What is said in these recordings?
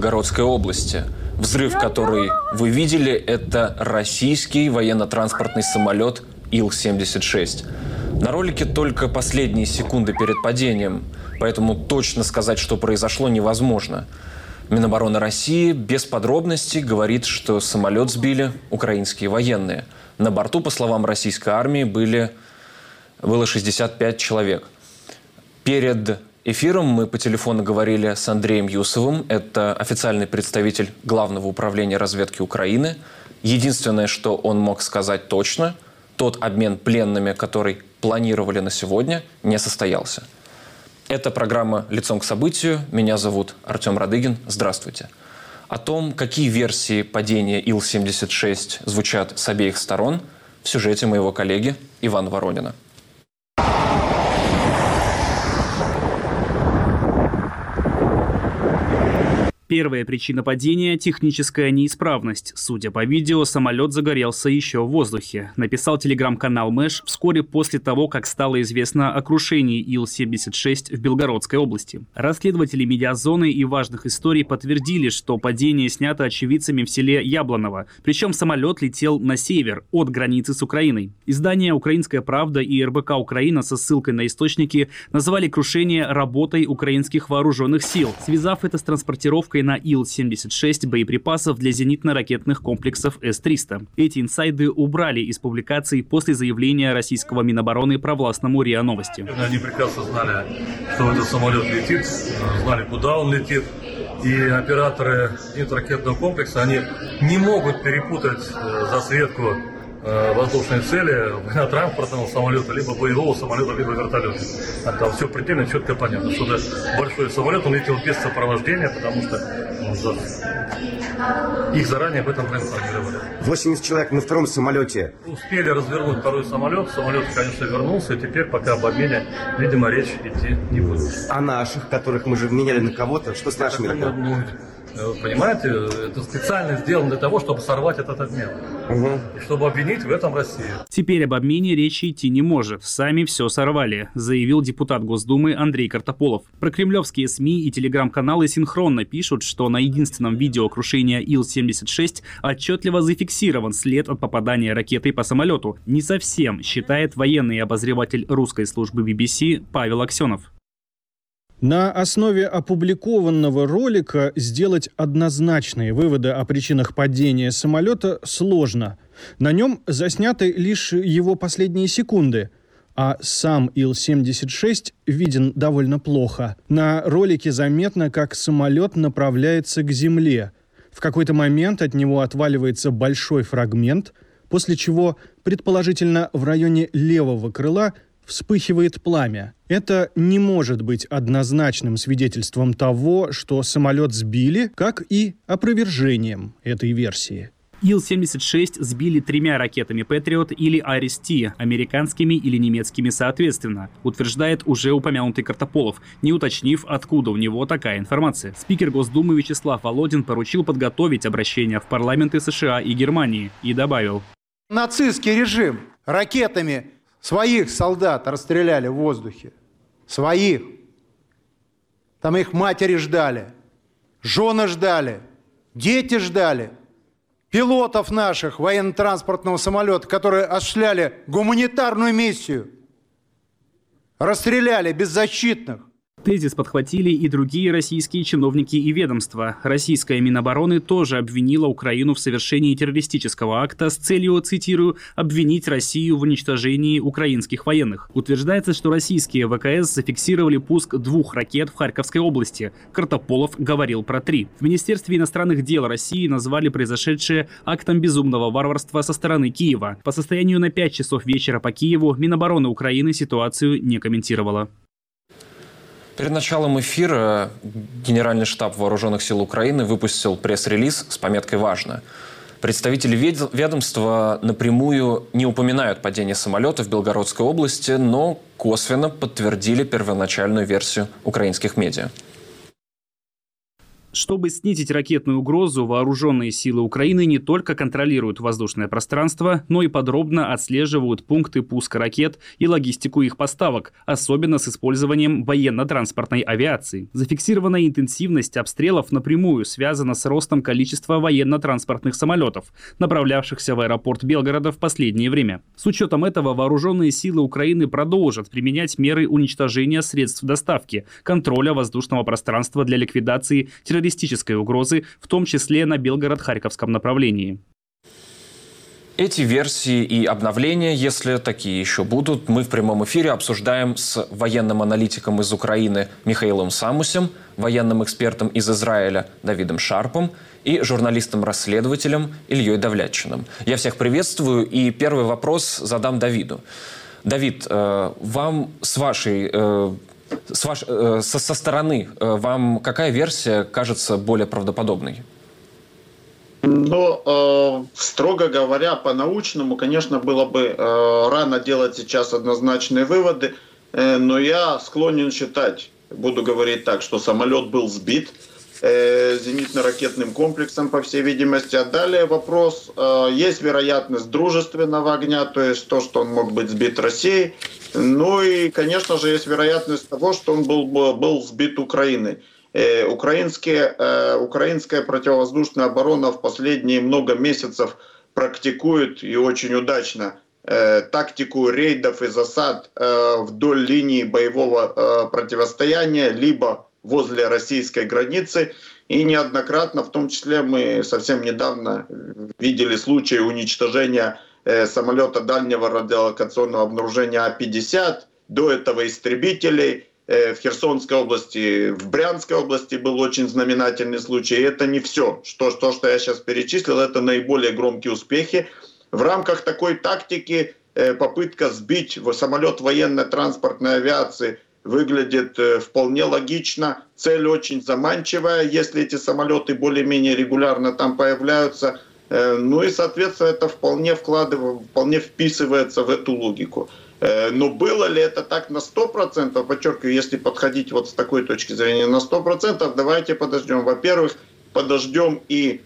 Белгородской области. Взрыв, который вы видели, это российский военно-транспортный самолет Ил-76. На ролике только последние секунды перед падением, поэтому точно сказать, что произошло, невозможно. Минобороны России без подробностей говорит, что самолет сбили украинские военные. На борту, по словам российской армии, были, было 65 человек. Перед эфиром мы по телефону говорили с Андреем Юсовым. Это официальный представитель Главного управления разведки Украины. Единственное, что он мог сказать точно, тот обмен пленными, который планировали на сегодня, не состоялся. Это программа «Лицом к событию». Меня зовут Артем Радыгин. Здравствуйте. О том, какие версии падения Ил-76 звучат с обеих сторон, в сюжете моего коллеги Ивана Воронина. Первая причина падения – техническая неисправность. Судя по видео, самолет загорелся еще в воздухе. Написал телеграм-канал Мэш вскоре после того, как стало известно о крушении Ил-76 в Белгородской области. Расследователи медиазоны и важных историй подтвердили, что падение снято очевидцами в селе Яблоново. Причем самолет летел на север, от границы с Украиной. Издания «Украинская правда» и РБК «Украина» со ссылкой на источники назвали крушение работой украинских вооруженных сил, связав это с транспортировкой поставкой на Ил-76 боеприпасов для зенитно-ракетных комплексов С-300. Эти инсайды убрали из публикаций после заявления российского Минобороны провластному РИА Новости. Они прекрасно знали, что этот самолет летит, знали, куда он летит. И операторы зенитно-ракетного комплекса, они не могут перепутать э, засветку воздушные цели транспортного самолета, либо боевого самолета, либо вертолета. А там все предельно четко понятно, что большой самолет, он летел без сопровождения, потому что ну, их заранее об этом проинформировали. 80 человек на втором самолете. Успели развернуть второй самолет, самолет, конечно, вернулся, и теперь пока об обмене, видимо, речь идти не будет. А наших, которых мы же меняли на кого-то, что с нашими? Ну, Понимаете, это специально сделано для того, чтобы сорвать этот обмен. Угу. И чтобы обвинить в этом Россию. Теперь об обмене речи идти не может. Сами все сорвали, заявил депутат Госдумы Андрей Картополов. Про кремлевские СМИ и телеграм-каналы синхронно пишут, что на единственном видео крушения Ил-76 отчетливо зафиксирован след от попадания ракетой по самолету. Не совсем, считает военный обозреватель русской службы BBC Павел Аксенов. На основе опубликованного ролика сделать однозначные выводы о причинах падения самолета сложно. На нем засняты лишь его последние секунды, а сам Ил-76 виден довольно плохо. На ролике заметно, как самолет направляется к земле. В какой-то момент от него отваливается большой фрагмент, после чего, предположительно, в районе левого крыла – вспыхивает пламя. Это не может быть однозначным свидетельством того, что самолет сбили, как и опровержением этой версии. Ил-76 сбили тремя ракетами Патриот или Арис-Т, американскими или немецкими соответственно, утверждает уже упомянутый Картополов, не уточнив, откуда у него такая информация. Спикер Госдумы Вячеслав Володин поручил подготовить обращение в парламенты США и Германии и добавил. Нацистский режим ракетами Своих солдат расстреляли в воздухе. Своих. Там их матери ждали, жены ждали, дети ждали. Пилотов наших военно-транспортного самолета, которые осуществляли гуманитарную миссию, расстреляли беззащитных. Тезис подхватили и другие российские чиновники и ведомства. Российская Минобороны тоже обвинила Украину в совершении террористического акта с целью, цитирую, обвинить Россию в уничтожении украинских военных. Утверждается, что российские ВКС зафиксировали пуск двух ракет в Харьковской области. Картополов говорил про три. В Министерстве иностранных дел России назвали произошедшее актом безумного варварства со стороны Киева. По состоянию на 5 часов вечера по Киеву Минобороны Украины ситуацию не комментировала. Перед началом эфира Генеральный штаб Вооруженных сил Украины выпустил пресс-релиз с пометкой «Важно». Представители ведомства напрямую не упоминают падение самолета в Белгородской области, но косвенно подтвердили первоначальную версию украинских медиа. Чтобы снизить ракетную угрозу, вооруженные силы Украины не только контролируют воздушное пространство, но и подробно отслеживают пункты пуска ракет и логистику их поставок, особенно с использованием военно-транспортной авиации. Зафиксированная интенсивность обстрелов напрямую связана с ростом количества военно-транспортных самолетов, направлявшихся в аэропорт Белгорода в последнее время. С учетом этого вооруженные силы Украины продолжат применять меры уничтожения средств доставки, контроля воздушного пространства для ликвидации террористических террористической угрозы, в том числе на Белгород-Харьковском направлении. Эти версии и обновления, если такие еще будут, мы в прямом эфире обсуждаем с военным аналитиком из Украины Михаилом Самусем, военным экспертом из Израиля Давидом Шарпом и журналистом-расследователем Ильей Давлятчиным. Я всех приветствую и первый вопрос задам Давиду. Давид, э, вам с вашей э, с ваш, э, со, со стороны э, вам какая версия кажется более правдоподобной? Ну, э, строго говоря, по-научному, конечно, было бы э, рано делать сейчас однозначные выводы, э, но я склонен считать, буду говорить так, что самолет был сбит э, зенитно-ракетным комплексом, по всей видимости. А далее вопрос, э, есть вероятность дружественного огня, то есть то, что он мог быть сбит Россией, ну и, конечно же, есть вероятность того, что он был, был сбит Украиной. Э, украинские, э, украинская противовоздушная оборона в последние много месяцев практикует и очень удачно э, тактику рейдов и засад вдоль линии боевого противостояния, либо возле российской границы. И неоднократно, в том числе мы совсем недавно видели случаи уничтожения Э, самолета дальнего радиолокационного обнаружения А-50, до этого истребителей. Э, в Херсонской области, в Брянской области был очень знаменательный случай. И это не все. Что, то, что я сейчас перечислил, это наиболее громкие успехи. В рамках такой тактики э, попытка сбить самолет военно-транспортной авиации выглядит вполне логично. Цель очень заманчивая, если эти самолеты более-менее регулярно там появляются – ну и, соответственно, это вполне вкладывает, вполне вписывается в эту логику. Э, но было ли это так на 100%, подчеркиваю, если подходить вот с такой точки зрения на 100%, давайте подождем. Во-первых, подождем и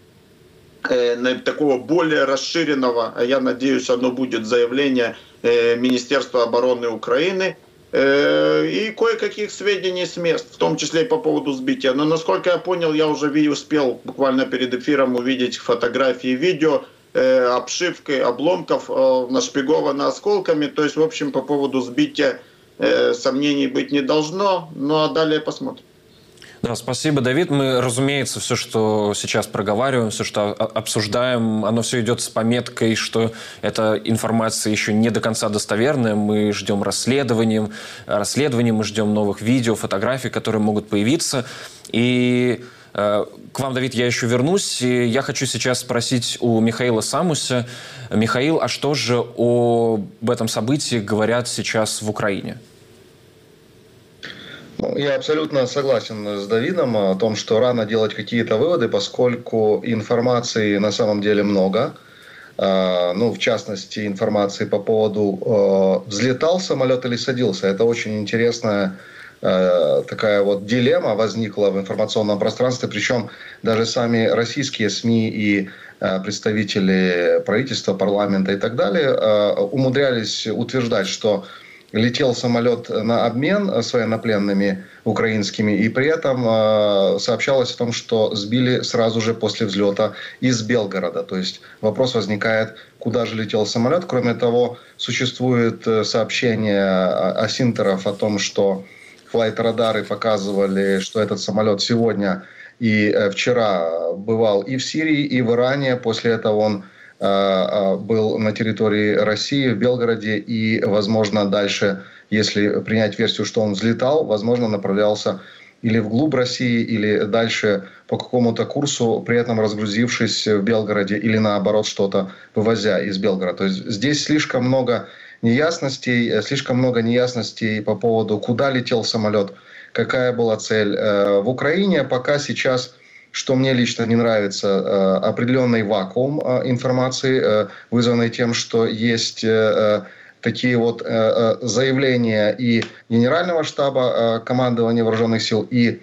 э, такого более расширенного, а я надеюсь, оно будет заявление э, Министерства обороны Украины Э, и кое-каких сведений с мест, в том числе и по поводу сбития. Но, насколько я понял, я уже успел буквально перед эфиром увидеть фотографии, видео, э, обшивкой обломков э, нашпиговано осколками. То есть, в общем, по поводу сбития сомнений быть не должно. Ну а далее посмотрим. Да, спасибо, Давид. Мы, разумеется, все, что сейчас проговариваем, все, что обсуждаем, оно все идет с пометкой, что эта информация еще не до конца достоверная. Мы ждем расследований, расследований, мы ждем новых видео, фотографий, которые могут появиться. И э, к вам, Давид, я еще вернусь. И я хочу сейчас спросить у Михаила Самуса. Михаил, а что же об этом событии говорят сейчас в Украине? Ну, я абсолютно согласен с Давидом о том, что рано делать какие-то выводы, поскольку информации на самом деле много. А, ну, в частности, информации по поводу, а, взлетал самолет или садился. Это очень интересная а, такая вот дилемма возникла в информационном пространстве, причем даже сами российские СМИ и представители правительства, парламента и так далее умудрялись утверждать, что летел самолет на обмен с военнопленными украинскими, и при этом э, сообщалось о том, что сбили сразу же после взлета из Белгорода. То есть вопрос возникает, куда же летел самолет. Кроме того, существует э, сообщение осинтеров о том, что флайт-радары показывали, что этот самолет сегодня и э, вчера бывал и в Сирии, и в Иране. После этого он Э, э, был на территории России, в Белгороде, и, возможно, дальше, если принять версию, что он взлетал, возможно, направлялся или вглубь России, или дальше по какому-то курсу, при этом разгрузившись в Белгороде, или наоборот что-то вывозя из Белгорода. То есть здесь слишком много неясностей, э, слишком много неясностей по поводу, куда летел самолет, какая была цель. В Украине пока сейчас что мне лично не нравится, э, определенный вакуум э, информации, э, вызванный тем, что есть такие вот заявления и Генерального штаба командования вооруженных сил, и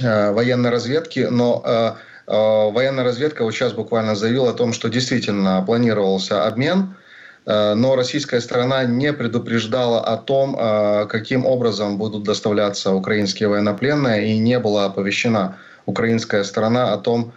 военной разведки, но военная разведка вот сейчас буквально заявила о том, что действительно планировался обмен, но российская сторона не предупреждала о том, каким образом будут доставляться украинские военнопленные, и не была оповещена украинская сторона о том,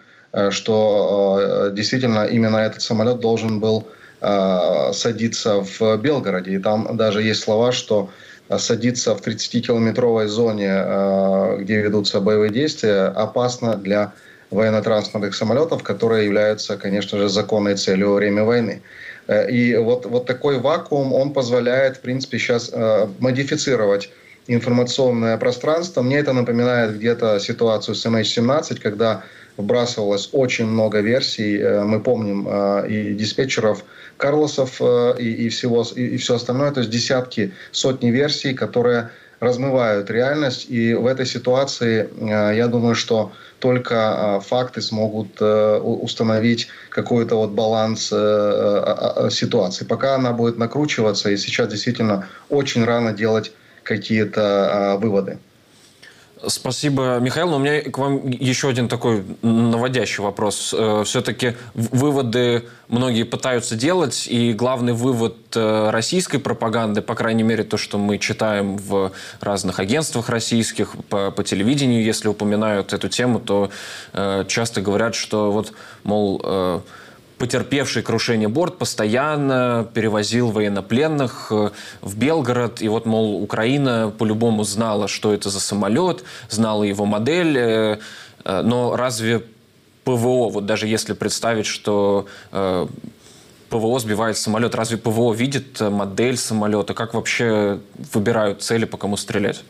что действительно именно этот самолет должен был садиться в Белгороде. И там даже есть слова, что садиться в 30-километровой зоне, где ведутся боевые действия, опасно для военно-транспортных самолетов, которые являются, конечно же, законной целью во время войны. Э, и вот, вот такой вакуум, он позволяет, в принципе, сейчас э, модифицировать информационное пространство. Мне это напоминает где-то ситуацию с MH17, когда вбрасывалось очень много версий. Э, мы помним и диспетчеров Карлосов, и, и, всего, и, и все остальное. То есть десятки, сотни версий, которые размывают реальность. И в этой ситуации я думаю, что только факты смогут э, установить какой-то вот баланс э, ситуации. Пока она будет накручиваться, и сейчас действительно очень рано делать какие-то выводы. Спасибо, Михаил. Но у меня к вам еще один такой наводящий вопрос. Э, Все-таки выводы многие пытаются делать, и главный вывод э, российской пропаганды, по крайней мере, то, что мы читаем в разных агентствах российских, по, по телевидению, если упоминают эту тему, то э, часто говорят, что вот, мол, потерпевший крушение борт постоянно перевозил военнопленных э, в Белгород. И вот, мол, Украина по-любому знала, что это за самолет, знала его модель. Э, э, но разве ПВО, вот даже если представить, что ПВО сбивает самолет, разве ПВО видит модель самолета? Как вообще выбирают цели, по кому стрелять?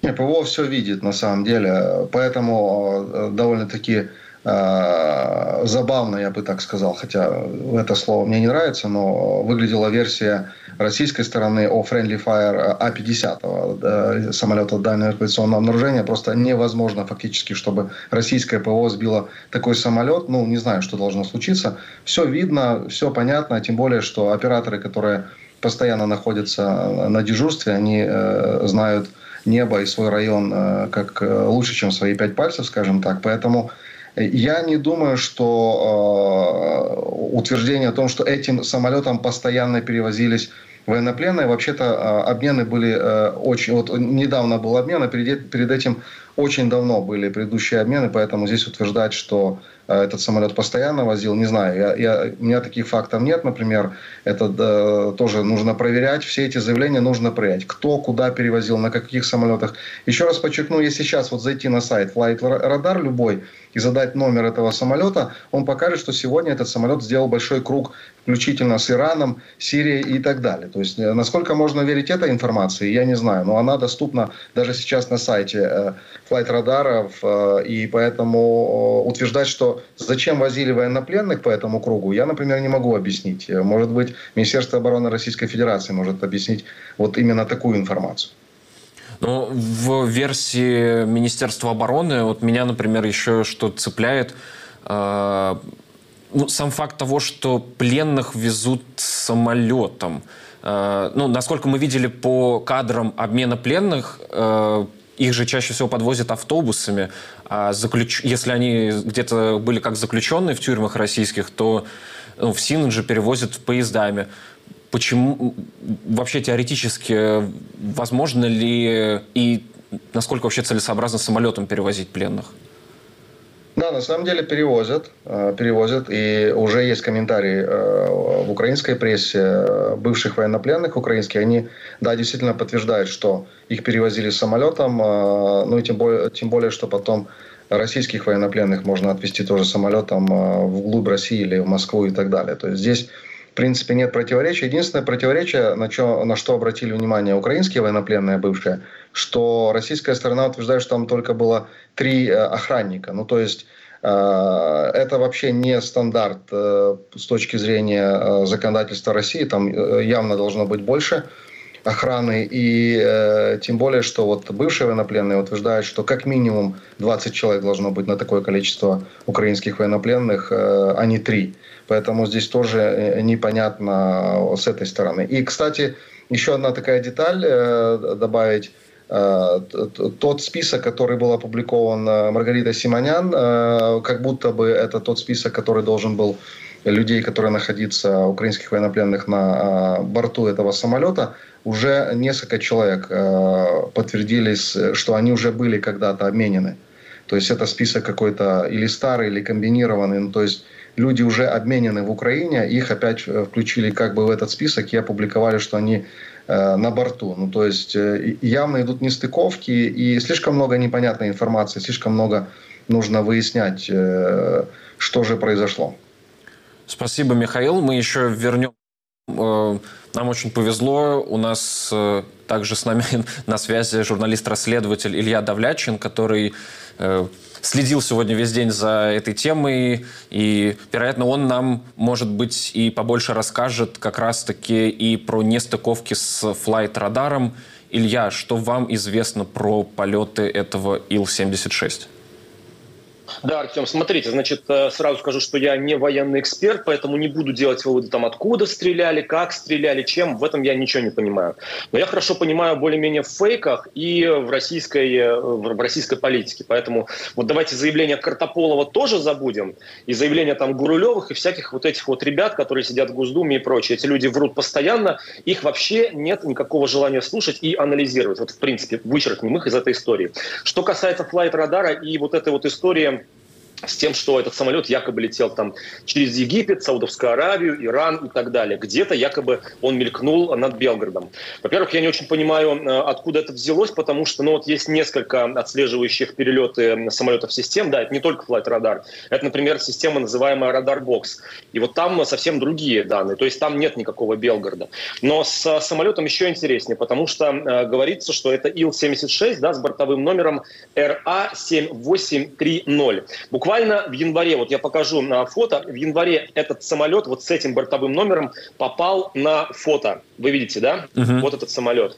ПВО все видит на самом деле, поэтому довольно-таки забавно, я бы так сказал, хотя это слово мне не нравится, но выглядела версия российской стороны о Friendly Fire А-50, самолета дальнего авиационного обнаружения. Просто невозможно фактически, чтобы российское ПВО сбило такой самолет. Ну, не знаю, что должно случиться. Все видно, все понятно, тем более, что операторы, которые постоянно находятся на дежурстве, они э, знают небо и свой район э, как э, лучше, чем свои пять пальцев, скажем так. Поэтому я не думаю, что э, утверждение о том, что этим самолетом постоянно перевозились военнопленные. Вообще-то э, обмены были э, очень... Вот недавно был обмен, а перед, перед этим очень давно были предыдущие обмены, поэтому здесь утверждать, что этот самолет постоянно возил, не знаю. Я, я, у меня таких фактов нет, например. Это да, тоже нужно проверять. Все эти заявления нужно проверять. Кто куда перевозил, на каких самолетах. Еще раз подчеркну, если сейчас вот зайти на сайт Flight Radar любой и задать номер этого самолета, он покажет, что сегодня этот самолет сделал большой круг, включительно с Ираном, Сирией и так далее. То есть, э, насколько можно верить этой информации, я не знаю. Но она доступна даже сейчас на сайте э, флайт-радаров, э, и поэтому утверждать, что зачем возили военнопленных по этому кругу, я, например, не могу объяснить. Может быть, Министерство обороны Российской Федерации может объяснить вот именно такую информацию. Ну, в версии Министерства обороны, вот меня, например, еще что цепляет, сам факт того, что пленных везут самолетом. Э, ну, насколько мы видели по кадрам обмена пленных, э, их же чаще всего подвозят автобусами. А заключ... если они где-то были как заключенные в тюрьмах российских, то ну, в Синодже перевозят поездами почему вообще теоретически возможно ли и насколько вообще целесообразно самолетом перевозить пленных? Да, на самом деле перевозят, э, перевозят, и уже есть комментарии э, в украинской прессе э, бывших военнопленных украинских, они, да, действительно подтверждают, что их перевозили самолетом, ну и тем более, тем более, что потом российских военнопленных можно отвезти тоже самолетом вглубь России или в Москву и так далее. То есть здесь принципе, нет противоречия. Единственное противоречие, на, чё, на что обратили внимание украинские военнопленные бывшие, что российская сторона утверждает, что там только было три э, охранника. Ну, то есть э, это вообще не стандарт э, с точки зрения законодательства России. Там явно должно быть больше охраны. И э, тем более, что вот бывшие военнопленные утверждают, что как минимум 20 человек должно быть на такое количество украинских военнопленных, э, а не 3. Поэтому здесь тоже э, непонятно с этой стороны. И, кстати, еще одна такая деталь э, добавить. тот список, который был опубликован Маргаритой Симонян, как будто бы это тот список, который должен был людей, которые находятся, украинских военнопленных на борту этого самолета, уже несколько человек подтвердились, что они уже были когда-то обменены. То есть это список какой-то или старый, или комбинированный. Ну, то есть люди уже обменены в Украине, их опять э, включили как бы в этот список и опубликовали, что они э, на борту. Ну, то есть э, явно идут нестыковки и слишком много непонятной информации, слишком много нужно выяснять, что же произошло. Спасибо, Михаил. Мы еще вернем нам очень повезло. У нас также с нами на связи журналист-расследователь Илья Давлячин, который следил сегодня весь день за этой темой, и, вероятно, он нам, может быть, и побольше расскажет как раз-таки и про нестыковки с флайт-радаром. Илья, что вам известно про полеты этого Ил-76? Да, Артем, смотрите, значит, э, сразу скажу, что я не военный эксперт, поэтому не буду делать выводы там, откуда стреляли, как стреляли, чем, в этом я ничего не понимаю. Но я хорошо понимаю более-менее в фейках и в российской, э, в российской политике. Поэтому вот давайте заявление Картополова тоже забудем, и заявление там Гурулевых и всяких вот этих вот ребят, которые сидят в Госдуме и прочее. Эти люди врут постоянно, их вообще нет никакого желания слушать и анализировать. Вот, в принципе, вычеркнем их из этой истории. Что касается флайт-радара и вот этой вот истории с тем, что этот самолет якобы летел там через Египет, Саудовскую Аравию, Иран и так далее. Где-то якобы он мелькнул над Белгородом. Во-первых, я не очень понимаю, э, откуда это взялось, потому что ну, вот есть несколько отслеживающих перелеты самолетов систем. Да, это не только Flight Radar. Это, например, система, называемая Radar Box. И вот там совсем другие данные. То есть там нет никакого Белгорода. Но с самолетом еще интереснее, потому что э, говорится, что это Ил-76 да, с бортовым номером RA-7830. Буквально Буквально в январе, вот я покажу на фото, в январе этот самолет вот с этим бортовым номером попал на фото. Вы видите, да? Угу. Вот этот самолет.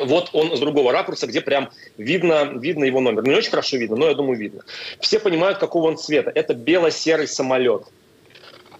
Вот он с другого ракурса, где прям видно, видно его номер. Не очень хорошо видно, но я думаю, видно. Все понимают, какого он цвета. Это бело-серый самолет.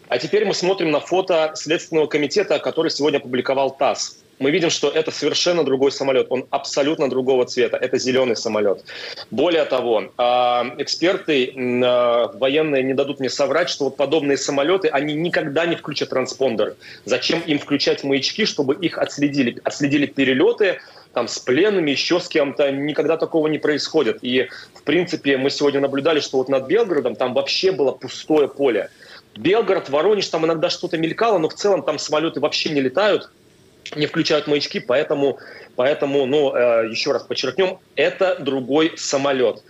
А теперь мы смотрим на фото Следственного комитета, который сегодня опубликовал ТАСС мы видим, что это совершенно другой самолет. Он абсолютно другого цвета. Это зеленый самолет. Более того, а, эксперты а, военные не дадут мне соврать, что вот подобные самолеты, они никогда не включат транспондер. Зачем им включать маячки, чтобы их отследили? Отследили перелеты, там, с пленными, еще с кем-то. Никогда такого не происходит. И, в принципе, мы сегодня наблюдали, что вот над Белгородом там вообще было пустое поле. Белгород, Воронеж, там иногда что-то мелькало, но в целом там самолеты вообще не летают не включают маячки, поэтому, поэтому ну, э, еще раз подчеркнем, это другой самолет.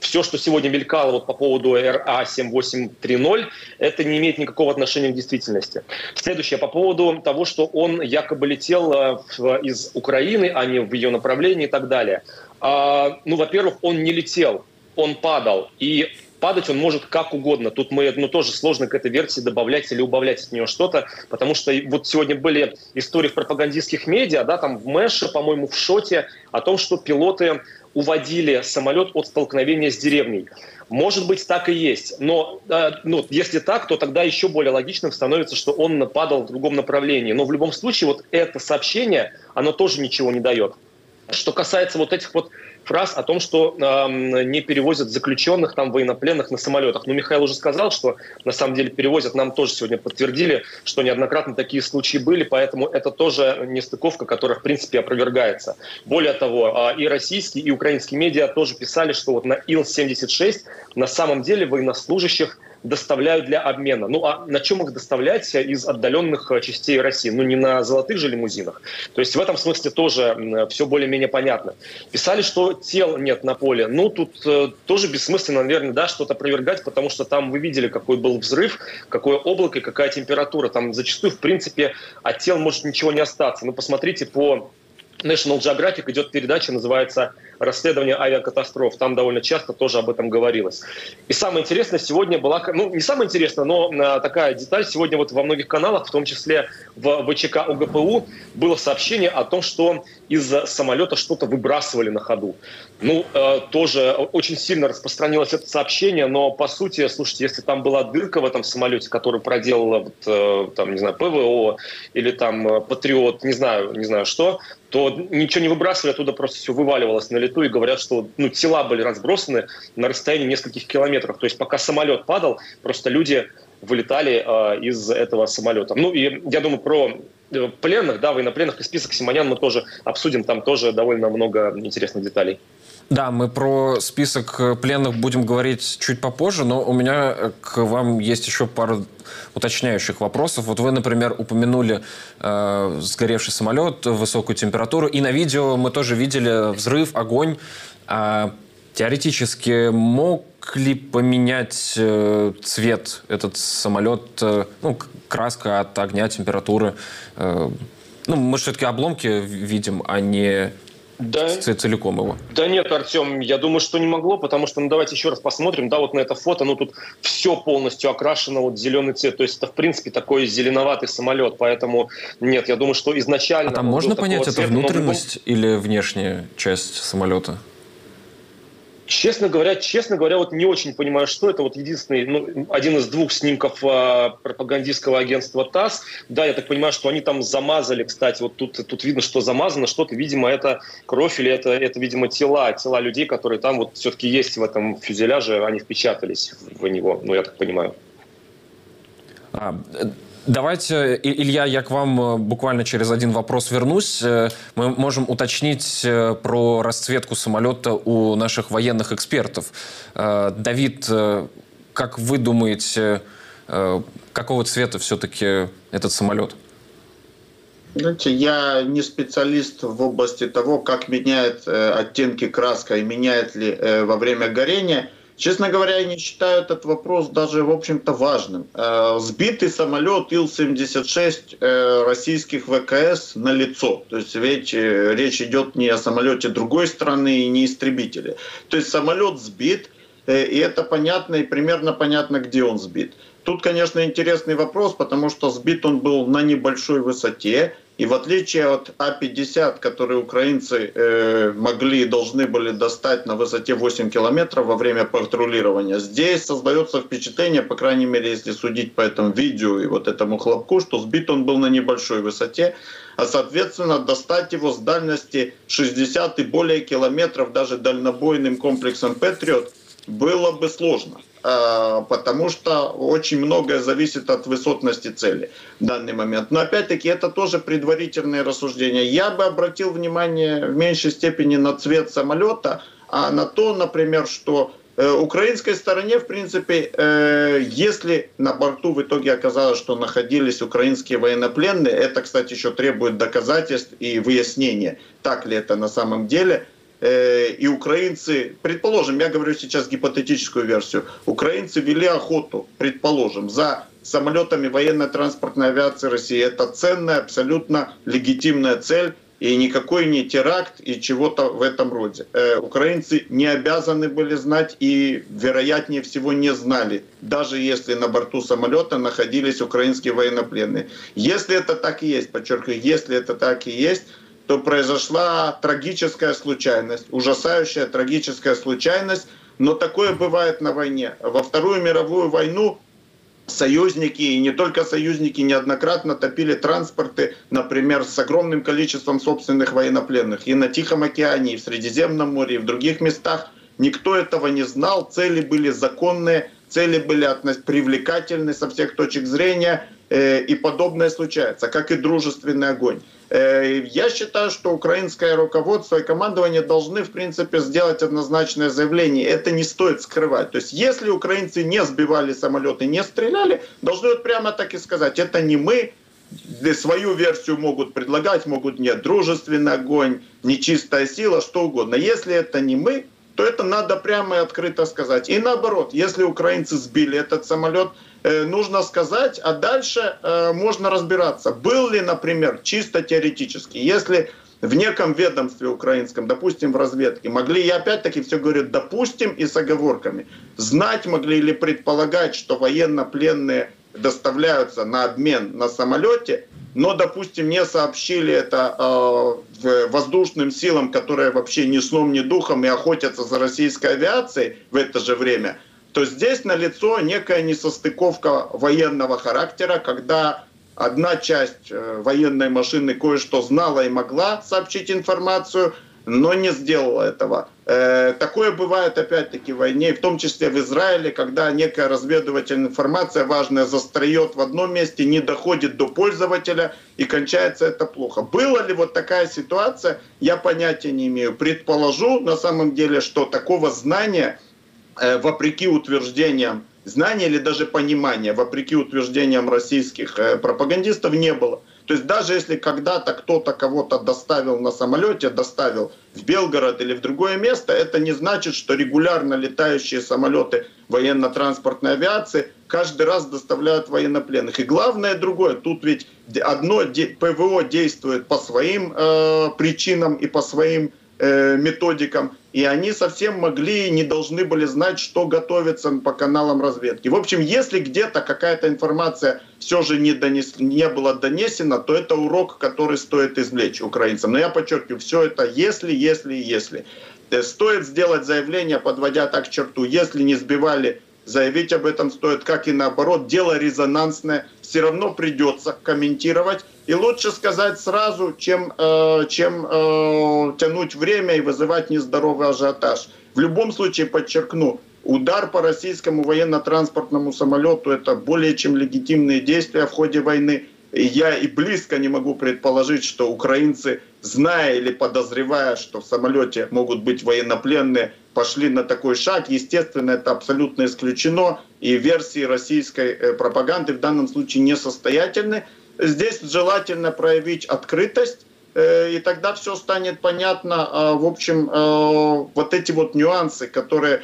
Все, что сегодня мелькало вот по поводу РА-7830, это не имеет никакого отношения к действительности. Следующее, по поводу того, что он якобы летел э, из Украины, а не в ее направлении и так далее. А, ну, во-первых, он не летел, он падал. И падать он может как угодно. Тут мы, ну, тоже сложно к этой версии добавлять или убавлять от нее что-то, потому что вот сегодня были истории в пропагандистских медиа, да, там в Мэше, по-моему, в Шоте, о том, что пилоты уводили самолет от столкновения с деревней. Может быть, так и есть. Но э, ну, если так, то тогда еще более логичным становится, что он падал в другом направлении. Но в любом случае, вот это сообщение, оно тоже ничего не дает. Что касается вот этих вот фраз о том, что э, не перевозят заключенных, там, военнопленных на самолетах. Ну, Михаил уже сказал, что на самом деле перевозят. Нам тоже сегодня подтвердили, что неоднократно такие случаи были, поэтому это тоже нестыковка, которая, в принципе, опровергается. Более того, э, и российские, и украинские медиа тоже писали, что вот на Ил-76 на самом деле военнослужащих доставляют для обмена. Ну а на чем их доставлять из отдаленных э, частей России? Ну не на золотых же лимузинах. То есть в этом смысле тоже все более-менее понятно. Писали, что тел нет на поле. Ну тут э, тоже бессмысленно, наверное, да, что-то опровергать, потому что там вы видели, какой был взрыв, какое облако и какая температура. Там зачастую, в принципе, от тел может ничего не остаться. Ну посмотрите по National Geographic идет передача, называется «Расследование авиакатастроф». Там довольно часто тоже об этом говорилось. И самое интересное сегодня была, ну не самое интересное, но а, такая деталь. Сегодня вот во многих каналах, в том числе в ВЧК ОГПУ, было сообщение о том, что из самолета что-то выбрасывали на ходу. Ну, э, тоже очень сильно распространилось это сообщение, но по сути, слушайте, если там была дырка в этом самолете, которую проделала, вот, э, там, не знаю, ПВО или там э, Патриот, не знаю, не знаю что, то ничего не выбрасывали, оттуда просто все вываливалось на лету, и говорят, что ну, тела были разбросаны на расстоянии нескольких километров. То есть пока самолет падал, просто люди вылетали э, из этого самолета. Ну и я думаю, про э, пленных, да, военнопленных и список Симонян мы тоже обсудим, там тоже довольно много интересных деталей. Да, мы про список э, пленных будем говорить чуть попозже, но у меня э, к вам есть еще пару уточняющих вопросов. Вот вы, например, упомянули э, сгоревший самолет, высокую температуру, и на видео мы тоже видели взрыв, огонь. А теоретически мог ли поменять э, цвет этот самолет, э, ну, краска от огня, температуры? Э, ну, мы все-таки обломки видим, а не да. целиком его? Да нет, Артем, я думаю, что не могло, потому что, ну давайте еще раз посмотрим, да, вот на это фото, ну тут все полностью окрашено вот зеленый цвет, то есть это в принципе такой зеленоватый самолет, поэтому нет, я думаю, что изначально... А там можно понять, это внутренность но... или внешняя часть самолета? Честно говоря, честно говоря, вот не очень понимаю, что это. Вот единственный, ну, один из двух снимков э, пропагандистского агентства ТАСС. Да, я так понимаю, что они там замазали, кстати, вот тут, тут видно, что замазано что-то. Видимо, это кровь или это, это, видимо, тела, тела людей, которые там вот все-таки есть в этом фюзеляже, они впечатались в него, ну, я так понимаю. А, Давайте, Илья, я к вам э, буквально через один вопрос вернусь. Э, мы можем уточнить э, про расцветку самолета у наших военных экспертов. Давид, как вы думаете, какого цвета все-таки этот самолет? Знаете, я не специалист в области того, как меняет оттенки краска и меняет ли во время горения – Честно говоря, я не считаю этот вопрос даже, в общем-то, важным. Э, сбитый самолет Ил-76 э, российских ВКС на лицо. То есть ведь э, речь идет не о самолете другой страны и не истребителе. То есть самолет сбит, и это понятно, и примерно понятно, где он сбит. Тут, конечно, интересный вопрос, потому что сбит он был на небольшой высоте, и в отличие от А-50, которые украинцы э, могли и должны были достать на высоте 8 километров во время патрулирования, здесь создается впечатление, по крайней мере, если судить по этому видео и вот этому хлопку, что сбит он был на небольшой высоте, а соответственно достать его с дальности 60 и более километров даже дальнобойным комплексом «Патриот» было бы сложно. А, потому что очень многое зависит от высотности цели в данный момент. Но опять-таки это тоже предварительные рассуждения. Я бы обратил внимание в меньшей степени на цвет самолета, а на то, например, что э, украинской стороне, в принципе, э, если на борту в итоге оказалось, что находились украинские военнопленные, это, кстати, еще требует доказательств и выяснения, так ли это на самом деле – Э, и украинцы, предположим, я говорю сейчас гипотетическую версию, украинцы вели охоту, предположим, за самолетами военно-транспортной авиации России. Это ценная, абсолютно легитимная цель, и никакой не теракт и чего-то в этом роде. Э, украинцы не обязаны были знать и, вероятнее всего, не знали, даже если на борту самолета находились украинские военнопленные. Если это так и есть, подчеркиваю, если это так и есть, то произошла трагическая случайность, ужасающая трагическая случайность, но такое бывает на войне. Во Вторую мировую войну союзники, и не только союзники, неоднократно топили транспорты, например, с огромным количеством собственных военнопленных. И на Тихом океане, и в Средиземном море, и в других местах. Никто этого не знал, цели были законные, цели были привлекательны со всех точек зрения, и подобное случается, как и дружественный огонь. Э, я считаю, что украинское руководство и командование должны, в принципе, сделать однозначное заявление. Это не стоит скрывать. То есть, если украинцы не сбивали самолеты, не стреляли, должны вот прямо так и сказать, это не мы, свою версию могут предлагать, могут нет, дружественный огонь, нечистая сила, что угодно. Если это не мы, то это надо прямо и открыто сказать. И наоборот, если украинцы сбили этот самолет, Э, нужно сказать, а дальше э, можно разбираться. Был ли, например, чисто теоретически, если в неком ведомстве украинском, допустим, в разведке, могли, я опять-таки все говорю, допустим, и с оговорками, знать могли или предполагать, что военно-пленные доставляются на обмен на самолете, но, допустим, не сообщили это э, воздушным силам, которые вообще ни сном, ни духом и охотятся за российской авиацией в это же время – то здесь налицо некая несостыковка военного характера, когда одна часть э, военной машины кое-что знала и могла сообщить информацию, но не сделала этого. Э, такое бывает опять-таки в войне, в том числе в Израиле, когда некая разведывательная информация важная застроет в одном месте, не доходит до пользователя и кончается это плохо. Была ли вот такая ситуация, я понятия не имею. Предположу на самом деле, что такого знания, вопреки утверждениям, знания или даже понимания, вопреки утверждениям российских э, пропагандистов, не было. То есть даже если когда-то кто-то кого-то доставил на самолете, доставил в Белгород или в другое место, это не значит, что регулярно летающие самолеты военно-транспортной авиации каждый раз доставляют военнопленных. И главное другое, тут ведь одно ПВО действует по своим э, причинам и по своим э, методикам, и они совсем могли и не должны были знать, что готовится по каналам разведки. В общем, если где-то какая-то информация все же не, донес, не была донесена, то это урок, который стоит извлечь украинцам. Но я подчеркиваю, все это если, если, если. Э, стоит сделать заявление, подводя так черту, если не сбивали заявить об этом стоит, как и наоборот. Дело резонансное, все равно придется комментировать. И лучше сказать сразу, чем, э, чем э, тянуть время и вызывать нездоровый ажиотаж. В любом случае, подчеркну, удар по российскому военно-транспортному самолету – это более чем легитимные действия в ходе войны. И я и близко не могу предположить, что украинцы, зная или подозревая, что в самолете могут быть военнопленные, пошли на такой шаг. Естественно, это абсолютно исключено, и версии российской э, пропаганды в данном случае несостоятельны. Здесь желательно проявить открытость, э, и тогда все станет понятно. А, в общем, э, вот эти вот нюансы, которые,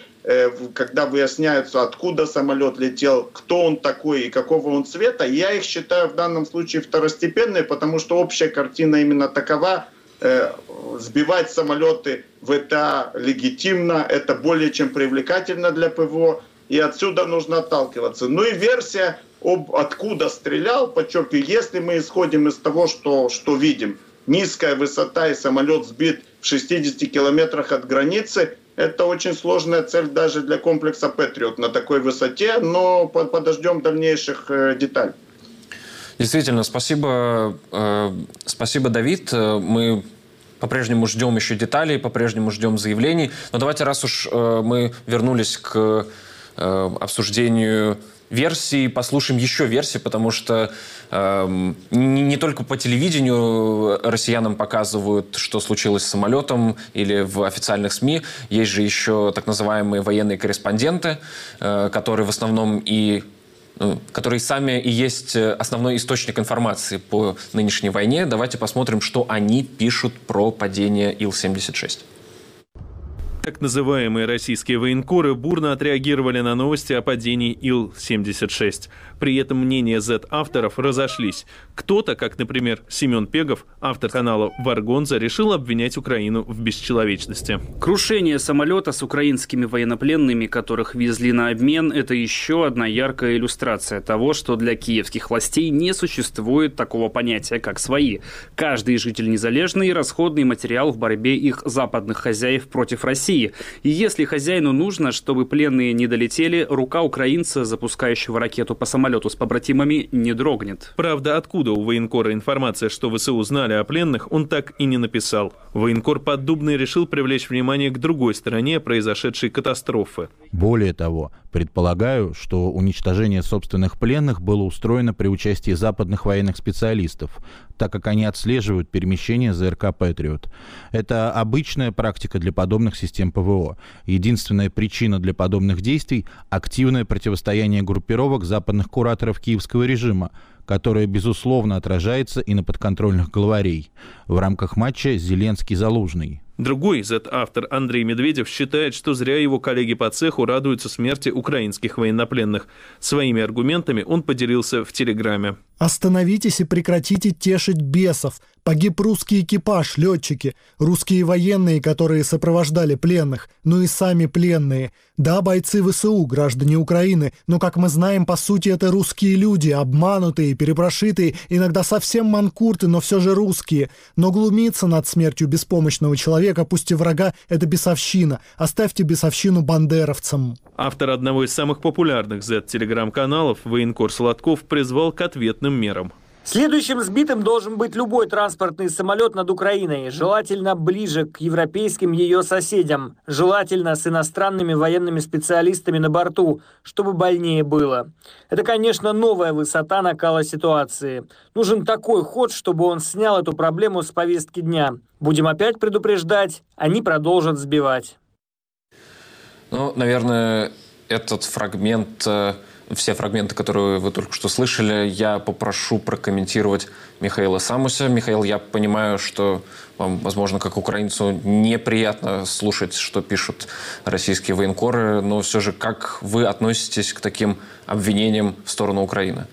когда выясняются, откуда самолет летел, кто он такой и какого он цвета, я их считаю в данном случае второстепенные, потому что общая картина именно такова – Э, сбивать самолеты в это легитимно, это более чем привлекательно для ПВО, и отсюда нужно отталкиваться. Ну и версия, об откуда стрелял, подчеркиваю, если мы исходим из того, что, что видим, низкая высота и самолет сбит в 60 километрах от границы, это очень сложная цель даже для комплекса «Патриот» на такой высоте, но подождем дальнейших э, деталей. Действительно, спасибо, э, спасибо, Давид. Э, мы по-прежнему ждем еще деталей, по-прежнему ждем заявлений. Но давайте, раз уж мы вернулись к обсуждению версий, послушаем еще версии, потому что э, не, не только по телевидению россиянам показывают, что случилось с самолетом или в официальных СМИ. Есть же еще так называемые военные корреспонденты, э, которые в основном и ну, которые сами и есть э, основной источник информации по нынешней войне. Давайте посмотрим, что они пишут про падение Ил-76. Так называемые российские военкоры бурно отреагировали на новости о падении Ил-76. При этом мнения Z-авторов разошлись. Кто-то, как, например, Семен Пегов, автор канала «Варгонза», решил обвинять Украину в бесчеловечности. Крушение самолета с украинскими военнопленными, которых везли на обмен, это еще одна яркая иллюстрация того, что для киевских властей не существует такого понятия, как «свои». Каждый житель незалежный – расходный материал в борьбе их западных хозяев против России России. И если хозяину нужно, чтобы пленные не долетели, рука украинца, запускающего ракету по самолету с побратимами, не дрогнет. Правда, откуда у военкора информация, что ВСУ знали о пленных, он так и не написал. Военкор Поддубный решил привлечь внимание к другой стороне произошедшей катастрофы. Более того, предполагаю, что уничтожение собственных пленных было устроено при участии западных военных специалистов, так как они отслеживают перемещение ЗРК «Патриот». Это обычная практика для подобных систем ПВО. Единственная причина для подобных действий – активное противостояние группировок западных кураторов киевского режима, которое, безусловно, отражается и на подконтрольных главарей. В рамках матча Зеленский-Залужный. Другой Z-автор Андрей Медведев считает, что зря его коллеги по цеху радуются смерти украинских военнопленных. Своими аргументами он поделился в Телеграме. Остановитесь и прекратите тешить бесов. Погиб русский экипаж, летчики, русские военные, которые сопровождали пленных, ну и сами пленные. Да, бойцы ВСУ, граждане Украины, но, как мы знаем, по сути, это русские люди, обманутые, перепрошитые, иногда совсем манкурты, но все же русские. Но глумиться над смертью беспомощного человека, пусть и врага, это бесовщина. Оставьте бесовщину бандеровцам. Автор одного из самых популярных Z-телеграм-каналов, военкор Сладков, призвал к ответным мерам. Следующим сбитым должен быть любой транспортный самолет над Украиной, желательно ближе к европейским ее соседям, желательно с иностранными военными специалистами на борту, чтобы больнее было. Это, конечно, новая высота накала ситуации. Нужен такой ход, чтобы он снял эту проблему с повестки дня. Будем опять предупреждать, они продолжат сбивать. Ну, наверное, этот фрагмент э, все фрагменты, которые вы только что слышали, я попрошу прокомментировать Михаила Самуся. Михаил, я понимаю, что вам, возможно, как украинцу, неприятно слушать, что пишут российские военкоры, но все же как вы относитесь к таким обвинениям в сторону Украины?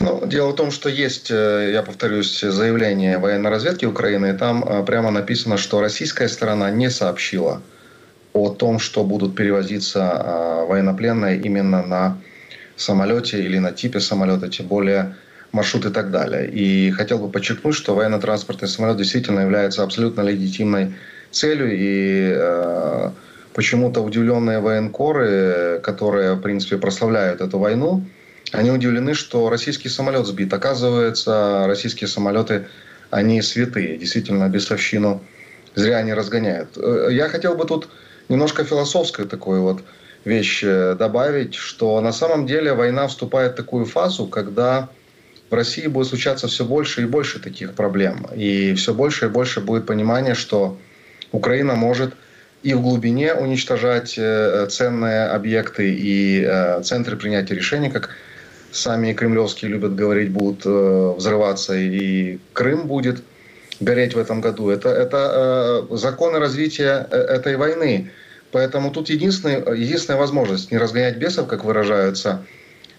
Ну, дело в том, что есть, э, я повторюсь, заявление военной разведки Украины, и там э, прямо написано, что российская сторона не сообщила о том, что будут перевозиться а, военнопленные именно на самолете или на типе самолета, тем более маршрут и так далее. И хотел бы подчеркнуть, что военно-транспортный самолет действительно является абсолютно легитимной целью, и э, почему-то удивленные военкоры, которые, в принципе, прославляют эту войну, они удивлены, что российский самолет сбит. Оказывается, российские самолеты, они святые, действительно, бесовщину зря не разгоняют. Э, я хотел бы тут немножко философскую такую вот вещь э, добавить, что на самом деле война вступает в такую фазу, когда в России будет случаться все больше и больше таких проблем. И все больше и больше будет понимание, что Украина может и в глубине уничтожать э, ценные объекты и э, центры принятия решений, как сами кремлевские любят говорить, будут взрываться, и Крым будет гореть в этом году. Это, это законы развития этой войны. Поэтому тут единственная, единственная возможность не разгонять бесов, как выражаются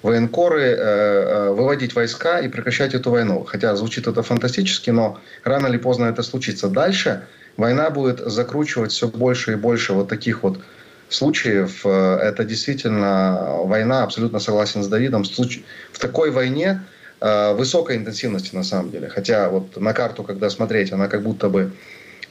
военкоры, э, э, выводить войска и прекращать эту войну. Хотя звучит это фантастически, но рано или поздно это случится. Дальше война будет закручивать все больше и больше вот таких вот случаев. Э, это действительно война, абсолютно согласен с Давидом. В такой войне высокой интенсивности на самом деле. Хотя вот на карту, когда смотреть, она как будто бы Э,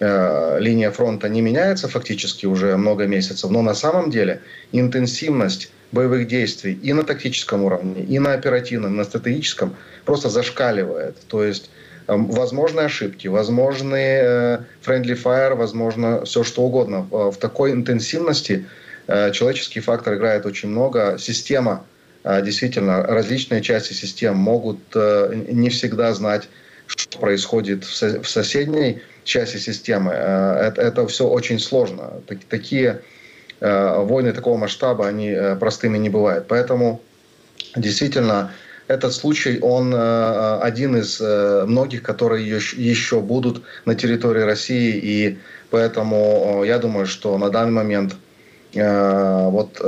линия фронта не меняется фактически уже много месяцев, но на самом деле интенсивность боевых действий и на тактическом уровне, и на оперативном, и на стратегическом просто зашкаливает. То есть э, возможны ошибки, возможны э, friendly fire, возможно все что угодно. В такой интенсивности человеческий фактор играет очень много. Система, действительно, различные части систем могут не всегда знать, что происходит в соседней части системы. Э, это, это все очень сложно. Такие э, войны такого масштаба, они э, простыми не бывают. Поэтому действительно этот случай, он один из многих, которые еще будут на территории России. И поэтому я думаю, что на данный момент вот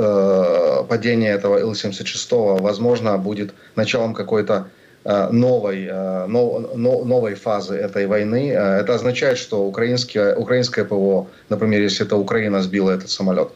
падение этого Ил-76 возможно будет началом какой-то новой, э, новой фазы этой войны. Э, это означает, что украинское, украинское ПВО, например, если это Украина сбила этот самолет,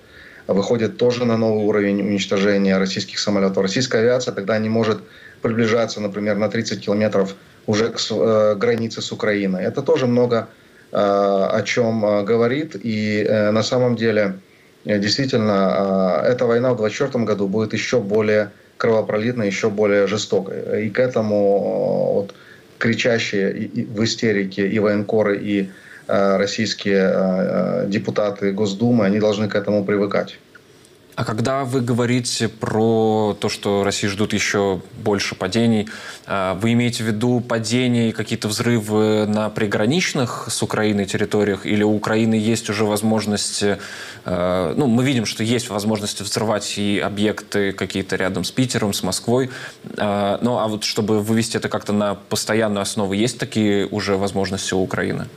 выходит тоже на новый уровень уничтожения российских самолетов. Российская авиация тогда не может приближаться, например, на 30 километров уже к границе с Украиной. Это тоже много о чем говорит. И на самом деле, действительно, эта война в 2024 году будет еще более кровопролитной, еще более жестокой. И к этому э, вот, кричащие в истерике и военкоры, и э, российские э, депутаты Госдумы, они должны к этому привыкать. А когда вы говорите про то, что России ждут еще больше падений, а, вы имеете в виду падения и какие-то взрывы на приграничных с Украиной территориях? Или у Украины есть уже возможность, а, ну, мы видим, что есть возможность взрывать и объекты какие-то рядом с Питером, с Москвой. А, ну, а вот чтобы вывести это как-то на постоянную основу, есть такие уже возможности у Украины?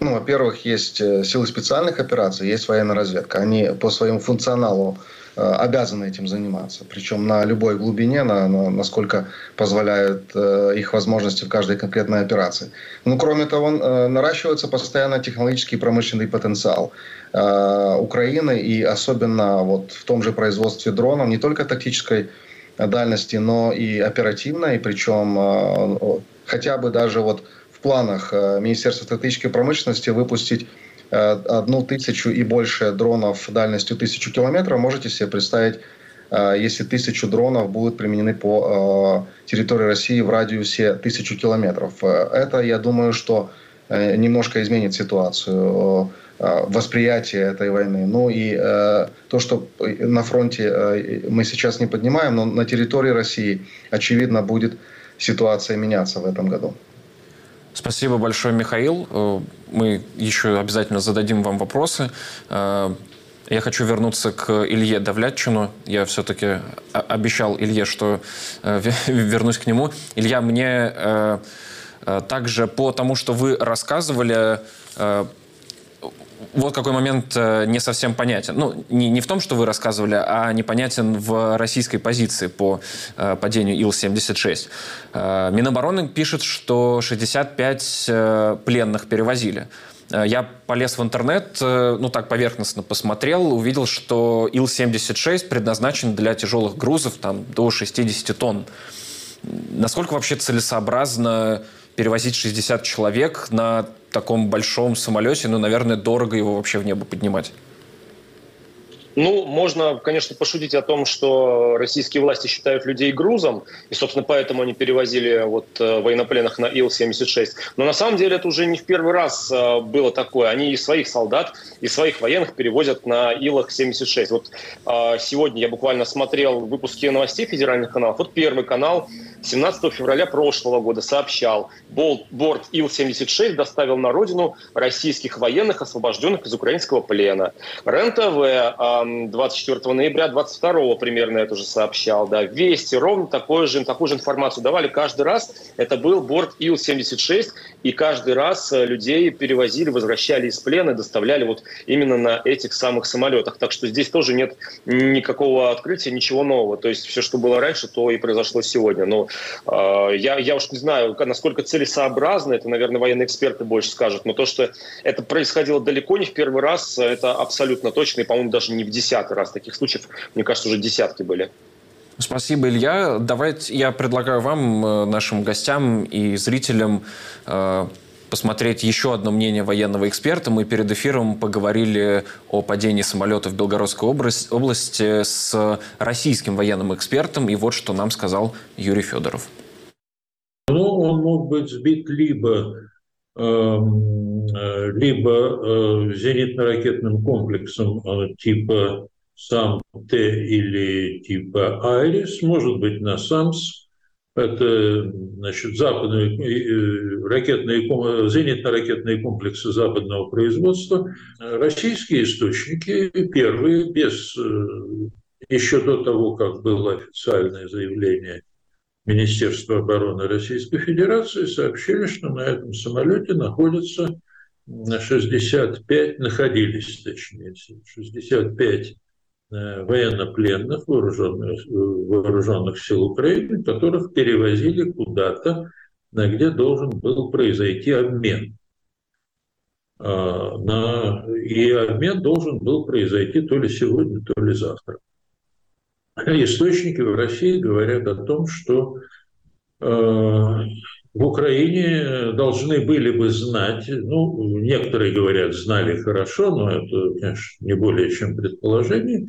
Ну, во-первых, есть э, силы специальных операций, есть военная разведка. Они по своему функционалу э, обязаны этим заниматься. Причем на любой глубине, на, на, насколько позволяют э, их возможности в каждой конкретной операции. Ну, кроме того, э, наращивается постоянно технологический и промышленный потенциал э, Украины и особенно вот в том же производстве дронов, не только тактической дальности, но и оперативной, причем э, хотя бы даже вот планах э, Министерства стратегической промышленности выпустить э, одну тысячу и больше дронов дальностью тысячу километров. Можете себе представить, если тысячу дронов будут применены по территории России в радиусе тысячу километров. Это, я думаю, что немножко изменит ситуацию восприятие этой войны. Ну и э, то, что на фронте э, мы сейчас не поднимаем, но на территории России, очевидно, будет ситуация меняться в этом году. Спасибо большое, Михаил. Э, мы еще обязательно зададим вам вопросы. Э, я хочу вернуться к Илье Давлятчину. Я все-таки обещал Илье, что э, вернусь к нему. Илья, мне также по тому, что вы рассказывали, вот какой момент э, не совсем понятен. Ну, не, не в том, что вы рассказывали, а непонятен в российской позиции по э, падению Ил-76. Э, Минобороны пишет, что 65 э, пленных перевозили. Я полез в интернет, ну так поверхностно посмотрел, увидел, что Ил-76 предназначен для тяжелых грузов там, до 60 тонн. Насколько вообще целесообразно перевозить 60 человек на таком большом самолете, ну, наверное, дорого его вообще в небо поднимать. Ну, можно, конечно, пошутить о том, что российские власти считают людей грузом, и, собственно, поэтому они перевозили вот э, военнопленных на Ил-76. Но на самом деле это уже не в первый раз э, было такое. Они и своих солдат, и своих военных перевозят на Илах-76. Вот э, сегодня я буквально смотрел выпуски новостей федеральных каналов. Вот первый канал 17 февраля прошлого года сообщал, борт Ил-76 доставил на родину российских военных, освобожденных из украинского плена. РЕН-ТВ 24 ноября 22 примерно это уже сообщал. Да. Вести ровно такую же, такую же информацию давали каждый раз. Это был борт Ил-76, и каждый раз э, людей перевозили, возвращали из плена, доставляли вот именно на этих самых самолетах. Так что здесь тоже нет никакого открытия, ничего нового. То есть все, что было раньше, то и произошло сегодня. Но э, я, я уж не знаю, насколько целесообразно, это, наверное, военные эксперты больше скажут, но то, что это происходило далеко не в первый раз, это абсолютно точно, и, по-моему, даже не в десятый раз. Таких случаев, мне кажется, уже десятки были. Спасибо, Илья. Давайте я предлагаю вам, э, нашим гостям и зрителям, э, посмотреть еще одно мнение военного эксперта. Мы перед эфиром поговорили о падении самолета в Белгородской области с российским военным экспертом. И вот что нам сказал Юрий Федоров. Ну, он мог быть сбит либо эм, э, либо зенитно-ракетным комплексом типа САМ-Т или типа Айрис, может быть на САМС. Это значит, западные э, ракетные, зенитно-ракетные комплексы западного производства. Российские источники первые, без, э, еще до того, как было официальное заявление Министерства обороны Российской Федерации, сообщили, что на этом самолете находятся 65, находились, точнее, 65 Э, военнопленных вооруженных, вооруженных сил Украины, которых перевозили куда-то, где должен был произойти обмен. А, на, и обмен должен был произойти то ли сегодня, то ли завтра. Источники в России говорят о том, что э, в Украине должны были бы знать, ну, некоторые говорят, знали хорошо, но это, конечно, не более чем предположение,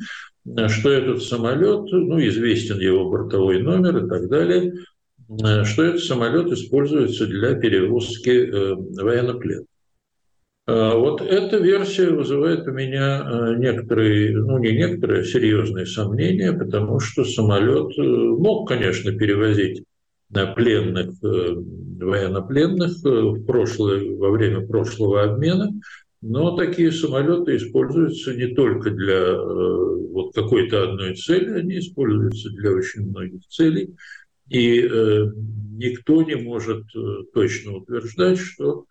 что этот самолет, ну, известен его бортовой номер и так далее, что этот самолет используется для перевозки э, военнопленных. Вот эта версия вызывает у меня э, некоторые, ну не некоторые, а серьезные сомнения, потому что самолет э, мог, конечно, перевозить пленных, э, военнопленных э, в прошлое, во время прошлого обмена, но такие самолеты используются не только для э, вот какой-то одной цели, они используются для очень многих целей. И никто не может точно утверждать, что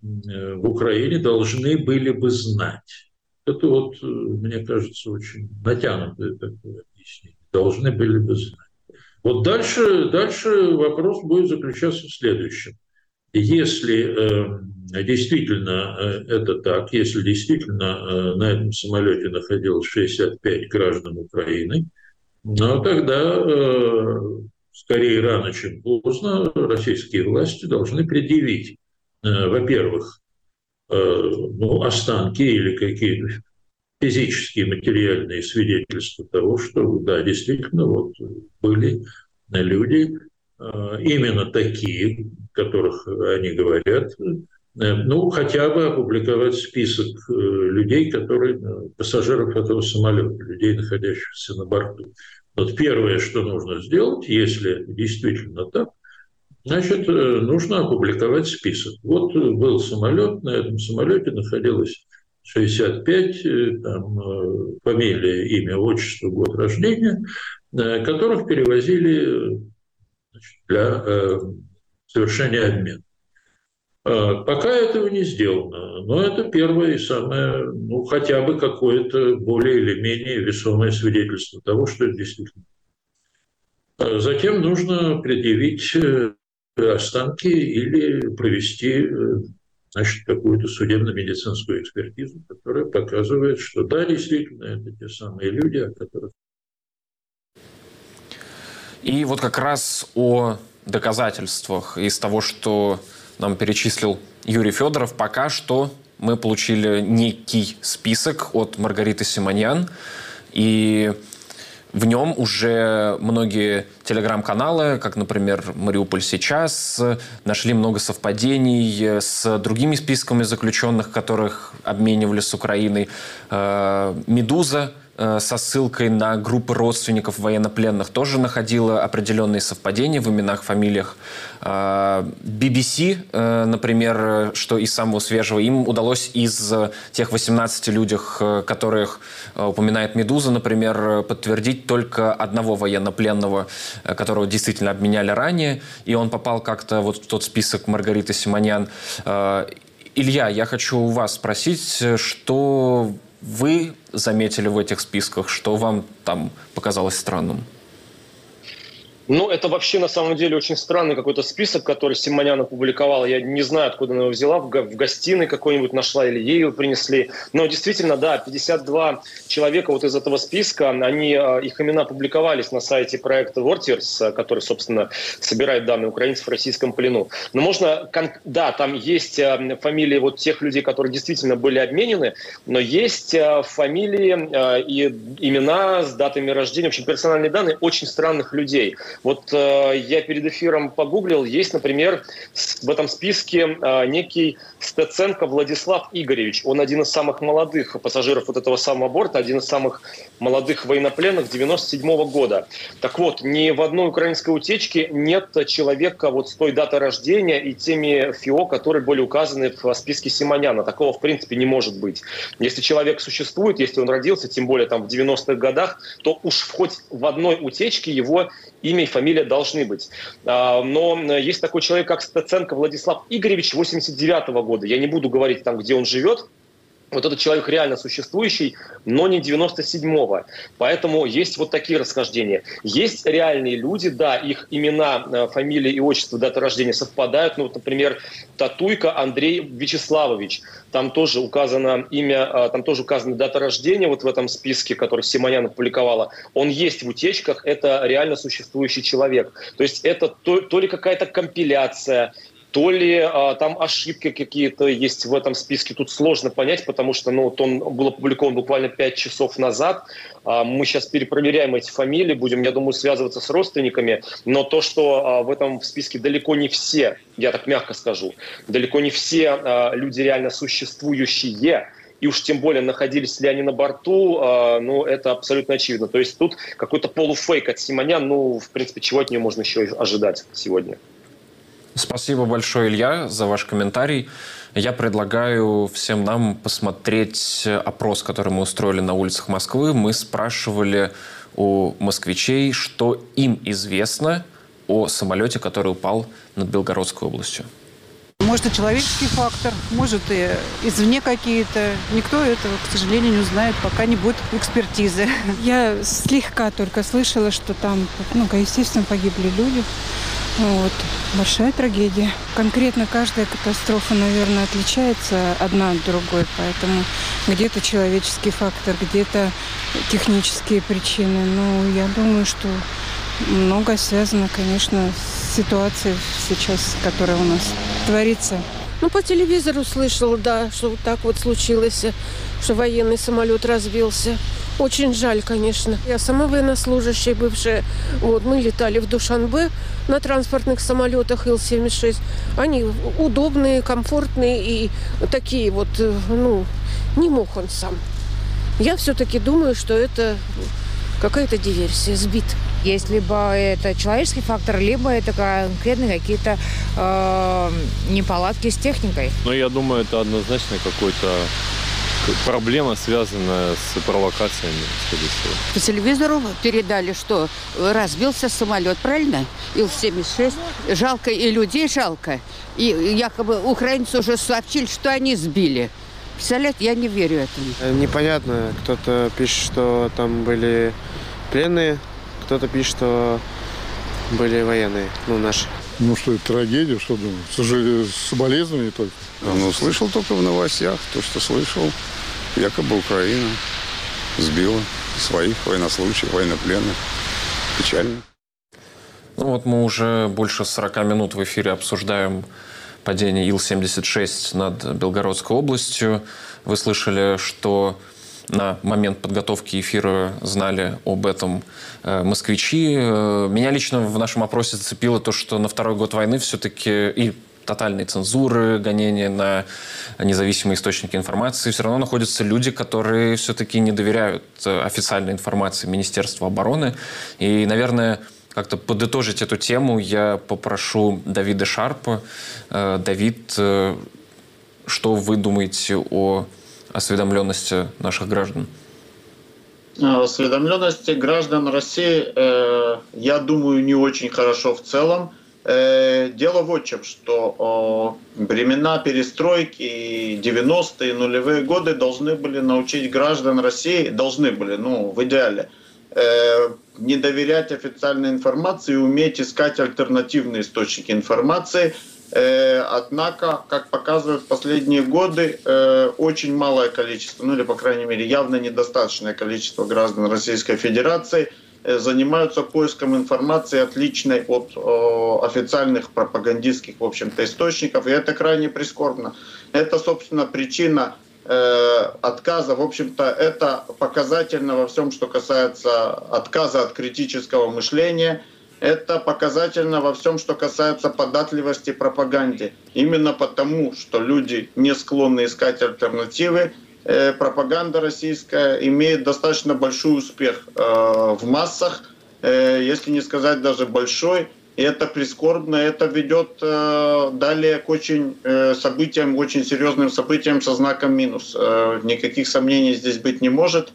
в Украине должны были бы знать. Это вот, мне кажется, очень натянутое такое объяснение. Должны были бы знать. Вот дальше, дальше вопрос будет заключаться в следующем. Если э, действительно э, это так, если действительно э, на этом самолете находилось 65 граждан Украины, ну тогда э, скорее рано, чем поздно российские власти должны предъявить, э, во-первых, э, ну, останки или какие-то физические, материальные свидетельства того, что, да, действительно, вот были люди, именно такие, которых они говорят, ну, хотя бы опубликовать список людей, которые, пассажиров этого самолета, людей, находящихся на борту. Вот первое, что нужно сделать, если действительно так, значит, э, нужно опубликовать список. Вот был самолет, на этом самолете находилось 65, э, там, э, фамилия, имя, отчество, год рождения, которых перевозили значит, для совершения обмена. Пока этого не сделано, но это первое и самое, ну, хотя бы какое-то более или менее весомое свидетельство того, что это действительно. Затем нужно предъявить останки или провести значит, какую-то судебно-медицинскую экспертизу, которая показывает, что да, действительно, это те самые люди, о которых... И вот как раз о доказательствах из того, что нам перечислил Юрий Федоров, пока что мы получили некий список от Маргариты Симоньян, и в нем уже многие телеграм-каналы, как, например, «Мариуполь сейчас», нашли много совпадений с другими списками заключенных, которых обменивали с Украиной. Э, «Медуза» со ссылкой на группы родственников военнопленных тоже находила определенные совпадения в именах, фамилиях. BBC, э, э, например, что из самого свежего, им удалось из тех 18 людях, которых упоминает «Медуза», например, подтвердить только одного военнопленного, которого действительно обменяли ранее, и он попал как-то вот в тот список Маргариты Симонян. Илья, я хочу у вас спросить, что вы заметили в этих списках, что вам там показалось странным? Ну, это вообще на самом деле очень странный какой-то список, который Симонян опубликовал. Я не знаю, откуда она его взяла, в, в гостиной какой-нибудь нашла или ей его принесли. Но действительно, да, 52 человека вот из этого списка, они, а, их имена публиковались на сайте проекта Vortiers, который, собственно, собирает данные украинцев в российском плену. Но можно, да, там есть а, фамилии вот тех людей, которые действительно были обменены, но есть а, фамилии и имена с датами рождения, в общем, персональные данные очень странных людей. Вот э, я перед эфиром погуглил, есть, например, в этом списке э, некий Стеценко Владислав Игоревич. Он один из самых молодых пассажиров вот этого самого борта, один из самых молодых военнопленных 97 -го года. Так вот, ни в одной украинской утечке нет человека вот с той датой рождения и теми ФИО, которые были указаны в списке Симоняна. Такого, в принципе, не может быть. Если человек существует, если он родился, тем более там в 90-х годах, то уж хоть в одной утечке его имя фамилия должны быть. А, но есть такой человек, как Стаценко Владислав Игоревич, 89 -го года. Я не буду говорить там, где он живет, вот этот человек реально существующий, но не 97-го. Поэтому есть вот такие расхождения. Есть реальные люди, да, их имена, э, фамилии и отчество, дата рождения совпадают. Ну, вот, например, Татуйко Андрей Вячеславович. Там тоже указано имя, э, там тоже указана дата рождения вот в этом списке, который Симонян опубликовала. Он есть в утечках, это реально существующий человек. То есть это то, то ли какая-то компиляция, то ли а, там ошибки какие-то есть в этом списке. Тут сложно понять, потому что ну, вот он был опубликован буквально 5 часов назад. А, мы сейчас перепроверяем эти фамилии, будем, я думаю, связываться с родственниками. Но то, что а, в этом списке далеко не все, я так мягко скажу, далеко не все а, люди реально существующие, и уж тем более находились ли они на борту, э, ну, это абсолютно очевидно. То есть тут какой-то полуфейк от Симонян, ну, в принципе, чего от нее можно еще ожидать сегодня? Спасибо большое, Илья, за ваш комментарий. Я предлагаю всем нам посмотреть опрос, который мы устроили на улицах Москвы. Мы спрашивали у москвичей, что им известно о самолете, который упал над Белгородской областью. Может, и человеческий фактор, может, и извне какие-то. Никто этого, к сожалению, не узнает, пока не будет экспертизы. Я слегка только слышала, что там, ну, естественно, погибли люди. Вот. Большая трагедия. Конкретно каждая катастрофа, наверное, отличается одна от другой, поэтому где-то человеческий фактор, где-то технические причины. Но я думаю, что многое связано, конечно, с ситуацией сейчас, которая у нас творится. Ну, по телевизору слышала, да, что вот так вот случилось. что военный самолет разбился. Очень жаль, конечно. Я сама военнослужащая бывшая. Вот, мы летали в Душанбе на транспортных самолетах Ил-76. Они удобные, комфортные и такие вот, э, ну, не мог он сам. Я все-таки думаю, что это какая-то диверсия, сбит. Есть либо это человеческий фактор, либо это конкретные какие-то э, неполадки с техникой. Ну, я думаю, это однозначно какой-то проблема, связанная с провокациями, скорее всего. По телевизору передали, что разбился самолет, правильно? Ил-76. Жалко и людей жалко. И якобы украинцы уже сообщили, что они сбили. Представляете, я не верю этому. Э, непонятно. Кто-то пишет, что там были пленные, кто-то пишет, что были военные, ну, наши. Ну что, это трагедия, что думаю? Сожалею, соболезнования только. Ну, слышал только в новостях, то, что слышал. Якобы Украина сбила своих военнослужащих, военнопленных. Печально. Ну вот мы уже больше 40 минут в эфире обсуждаем падение Ил-76 над Белгородской областью. Вы слышали, что на момент подготовки эфира знали об этом э, москвичи. Э, меня лично в нашем опросе зацепило то, что на второй год войны все-таки и тотальной цензуры, гонения на независимые источники информации, все равно находятся люди, которые все-таки не доверяют э, официальной информации Министерства обороны. И, наверное, как-то подытожить эту тему я попрошу Давида Шарпа. Давид, что вы думаете о осведомленности наших граждан? Осведомленности граждан России, э, я думаю, не очень хорошо в целом. Э, дело в чем, что времена перестройки и 90-е, нулевые годы должны были научить граждан России, должны были, ну, в идеале, э, не доверять официальной информации и уметь искать альтернативные источники информации – Э, однако, как показывают последние годы, очень малое количество, ну или, по крайней мере, явно недостаточное количество граждан Российской Федерации занимаются поиском информации, отличной от официальных пропагандистских, в общем-то, источников. И это крайне прискорбно. Это, собственно, причина отказа, в общем-то, это показательно во всем, что касается отказа от критического мышления – это показательно во всем, что касается податливости пропаганде. Именно потому, что люди не склонны искать альтернативы, э, пропаганда российская имеет достаточно большой успех э, в массах, э, если не сказать даже большой. И это прискорбно, это ведет далее к очень событиям, очень серьезным событиям со знаком минус. Никаких сомнений здесь быть не может.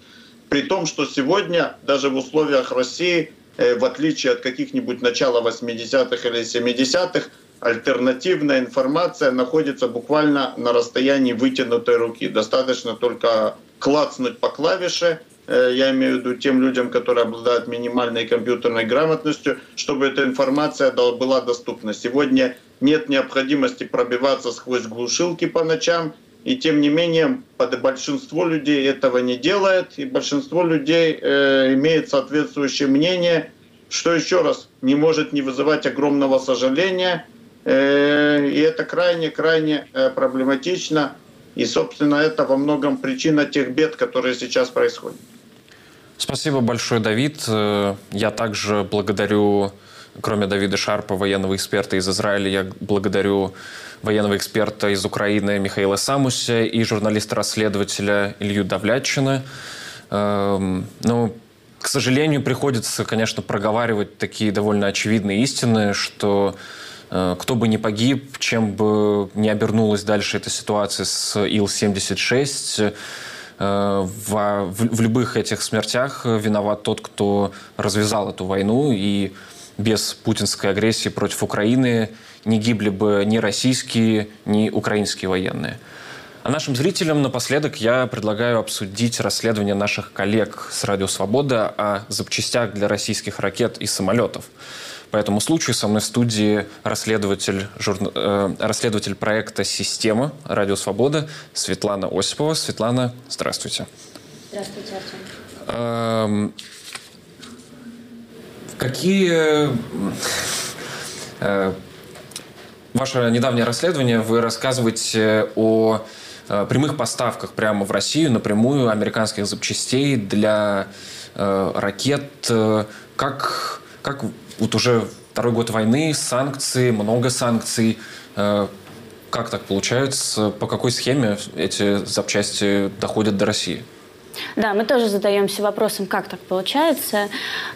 При том, что сегодня даже в условиях России Э, в отличие от каких-нибудь начала 80-х или 70-х, альтернативная информация находится буквально на расстоянии вытянутой руки. Достаточно только клацнуть по клавише, э, я имею в виду тем людям, которые обладают минимальной компьютерной грамотностью, чтобы эта информация была доступна. Сегодня нет необходимости пробиваться сквозь глушилки по ночам, и тем не менее, большинство людей этого не делает, и большинство людей э, имеет соответствующее мнение, что еще раз не может не вызывать огромного сожаления. Э, и это крайне-крайне э, проблематично. И, собственно, это во многом причина тех бед, которые сейчас происходят. Спасибо большое, Давид. Э, я также благодарю, кроме Давида Шарпа, военного эксперта из Израиля, я благодарю военного эксперта из Украины Михаила Самуся и журналиста-расследователя Илью Давлятчина. Эм, ну, к сожалению, приходится, конечно, проговаривать такие довольно очевидные истины, что кто бы ни погиб, чем бы не обернулась дальше эта ситуация с Ил-76, э, в, в любых этих смертях виноват тот, кто развязал эту войну, и без путинской агрессии против Украины не гибли бы ни российские, ни украинские военные. А нашим зрителям напоследок я предлагаю обсудить расследование наших коллег с Радио Свобода о запчастях для российских ракет и самолетов. По этому случаю со мной в студии расследователь, журна... э, расследователь проекта «Система» Радио Свобода Светлана Осипова. Светлана, здравствуйте. Здравствуйте, Артем. Эм... Какие э, ваше недавнее расследование, вы рассказываете о э, прямых поставках прямо в Россию напрямую американских запчастей для э, ракет. Э, как, как вот уже второй год войны, санкции, много санкций. Э, как так получается? По какой схеме эти запчасти доходят до России? Да, мы тоже задаемся вопросом, как так получается.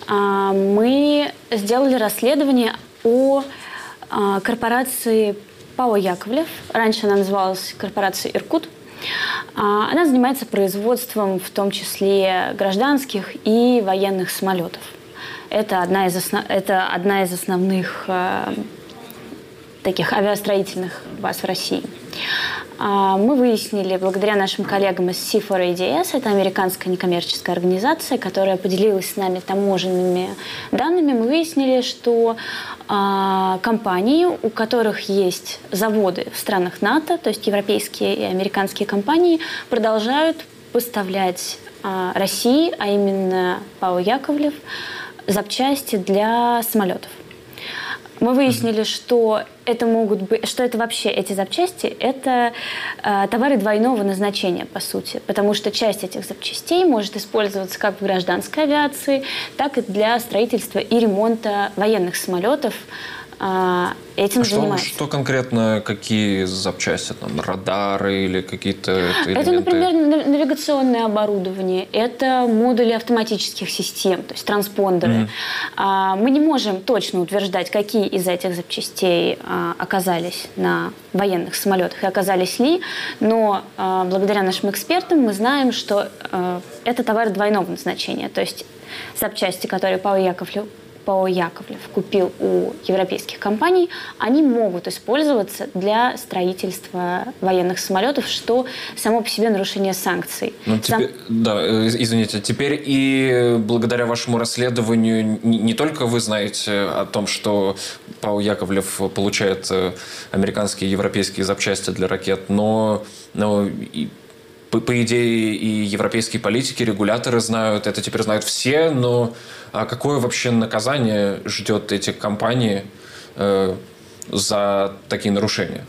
А, мы сделали расследование о а, корпорации ПАО «Яковлев». Раньше она называлась корпорацией «Иркут». А, она занимается производством в том числе гражданских и военных самолетов. Это одна из, основ... это одна из основных таких авиастроительных баз в России. А, мы выяснили, благодаря нашим коллегам из C4ADS, это американская некоммерческая организация, которая поделилась с нами таможенными данными, мы выяснили, что а, компании, у которых есть заводы в странах НАТО, то есть европейские и американские компании, продолжают поставлять а, России, а именно ПАО «Яковлев», запчасти для самолетов. Мы выяснили, что это могут быть, что это вообще эти запчасти, это э, товары двойного назначения, по сути, потому что часть этих запчастей может использоваться как в гражданской авиации, так и для строительства и ремонта военных самолетов, этим а что, занимается. Что конкретно, какие запчасти, там, радары или какие-то Это, например, навигационное оборудование, это модули автоматических систем, то есть транспондеры. Mm-hmm. Мы не можем точно утверждать, какие из этих запчастей а, оказались на военных самолетах и оказались ли, но благодаря нашим экспертам мы знаем, что это товары двойного назначения, то есть запчасти, которые Павел Яковлев ПАО «Яковлев» купил у европейских компаний, они могут использоваться для строительства военных самолетов, что само по себе нарушение санкций. Ну, теперь, Сам... Да, э, извините, теперь и благодаря вашему расследованию не, только вы знаете о том, что ПАО «Яковлев» получает э, американские и европейские запчасти для ракет, но, но и по, по идее, и европейские политики, регуляторы знают, это теперь знают все, но а какое вообще наказание ждет эти компании э, за такие нарушения?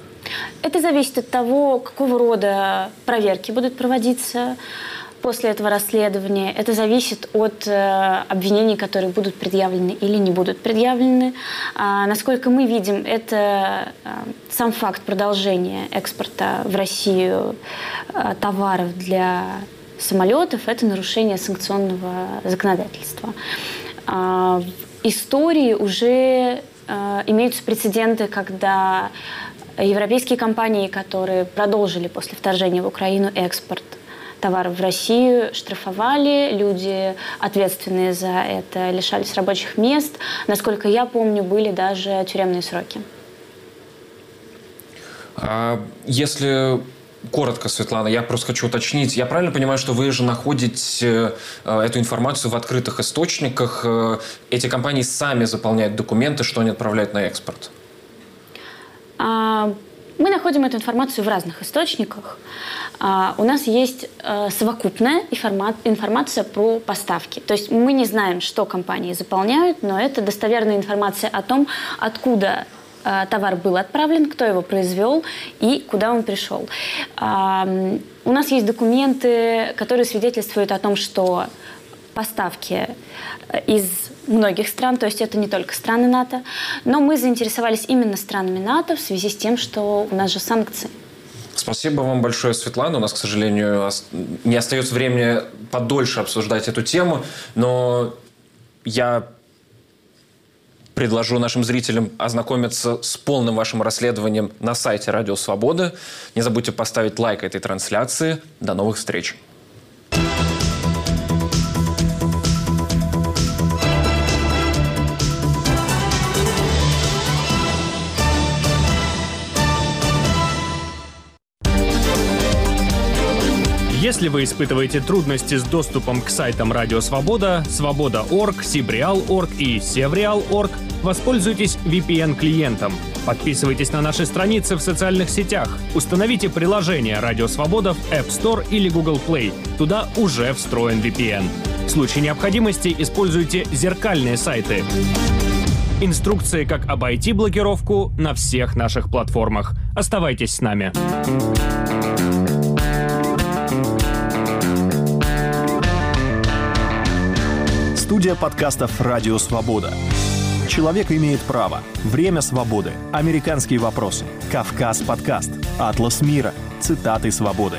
Это зависит от того, какого рода проверки будут проводиться после этого расследования. Это зависит от э, обвинений, которые будут предъявлены или не будут предъявлены. А, насколько мы видим, это э, сам факт продолжения экспорта в Россию э, товаров для самолетов – это нарушение санкционного законодательства. А, в истории уже имеются прецеденты, когда европейские компании, которые продолжили после вторжения в Украину экспорт товаров в Россию штрафовали, люди, ответственные за это, лишались рабочих мест. Насколько я помню, были даже тюремные сроки. А если коротко, Светлана, я просто хочу уточнить. Я правильно понимаю, что вы же находите э, эту информацию в открытых источниках? Э, эти компании сами заполняют документы, что они отправляют на экспорт? А, мы находим эту информацию в разных источниках. А, у нас есть э, совокупная информация про поставки. То есть мы не знаем, что компании заполняют, но это достоверная информация о том, откуда э, товар был отправлен, кто его произвел и куда он пришел. У нас есть документы, которые свидетельствуют о том, что поставки э, из многих стран, то есть это не только страны НАТО, но мы заинтересовались именно странами НАТО в связи с тем, что у нас же санкции. Спасибо вам большое, Светлана. У нас, к сожалению, не остается времени подольше обсуждать эту тему, но я предложу нашим зрителям ознакомиться с полным вашим расследованием на сайте Радио Свобода. Не забудьте поставить лайк этой трансляции. До новых встреч! Если вы испытываете трудности с доступом к сайтам Радио Свобода, Свобода.орг, Сибреал.орг и Севреал.орг, воспользуйтесь VPN-клиентом. Подписывайтесь на наши страницы в социальных сетях. Установите приложение Радио Свобода в App Store или Google Play. Туда уже встроен VPN. В случае необходимости используйте зеркальные сайты. Инструкции, как обойти блокировку на всех наших платформах. Оставайтесь с нами. Студия подкастов «Радио Свобода». Человек имеет право. Время свободы. Американские вопросы. Кавказ подкаст. Атлас мира. Цитаты свободы.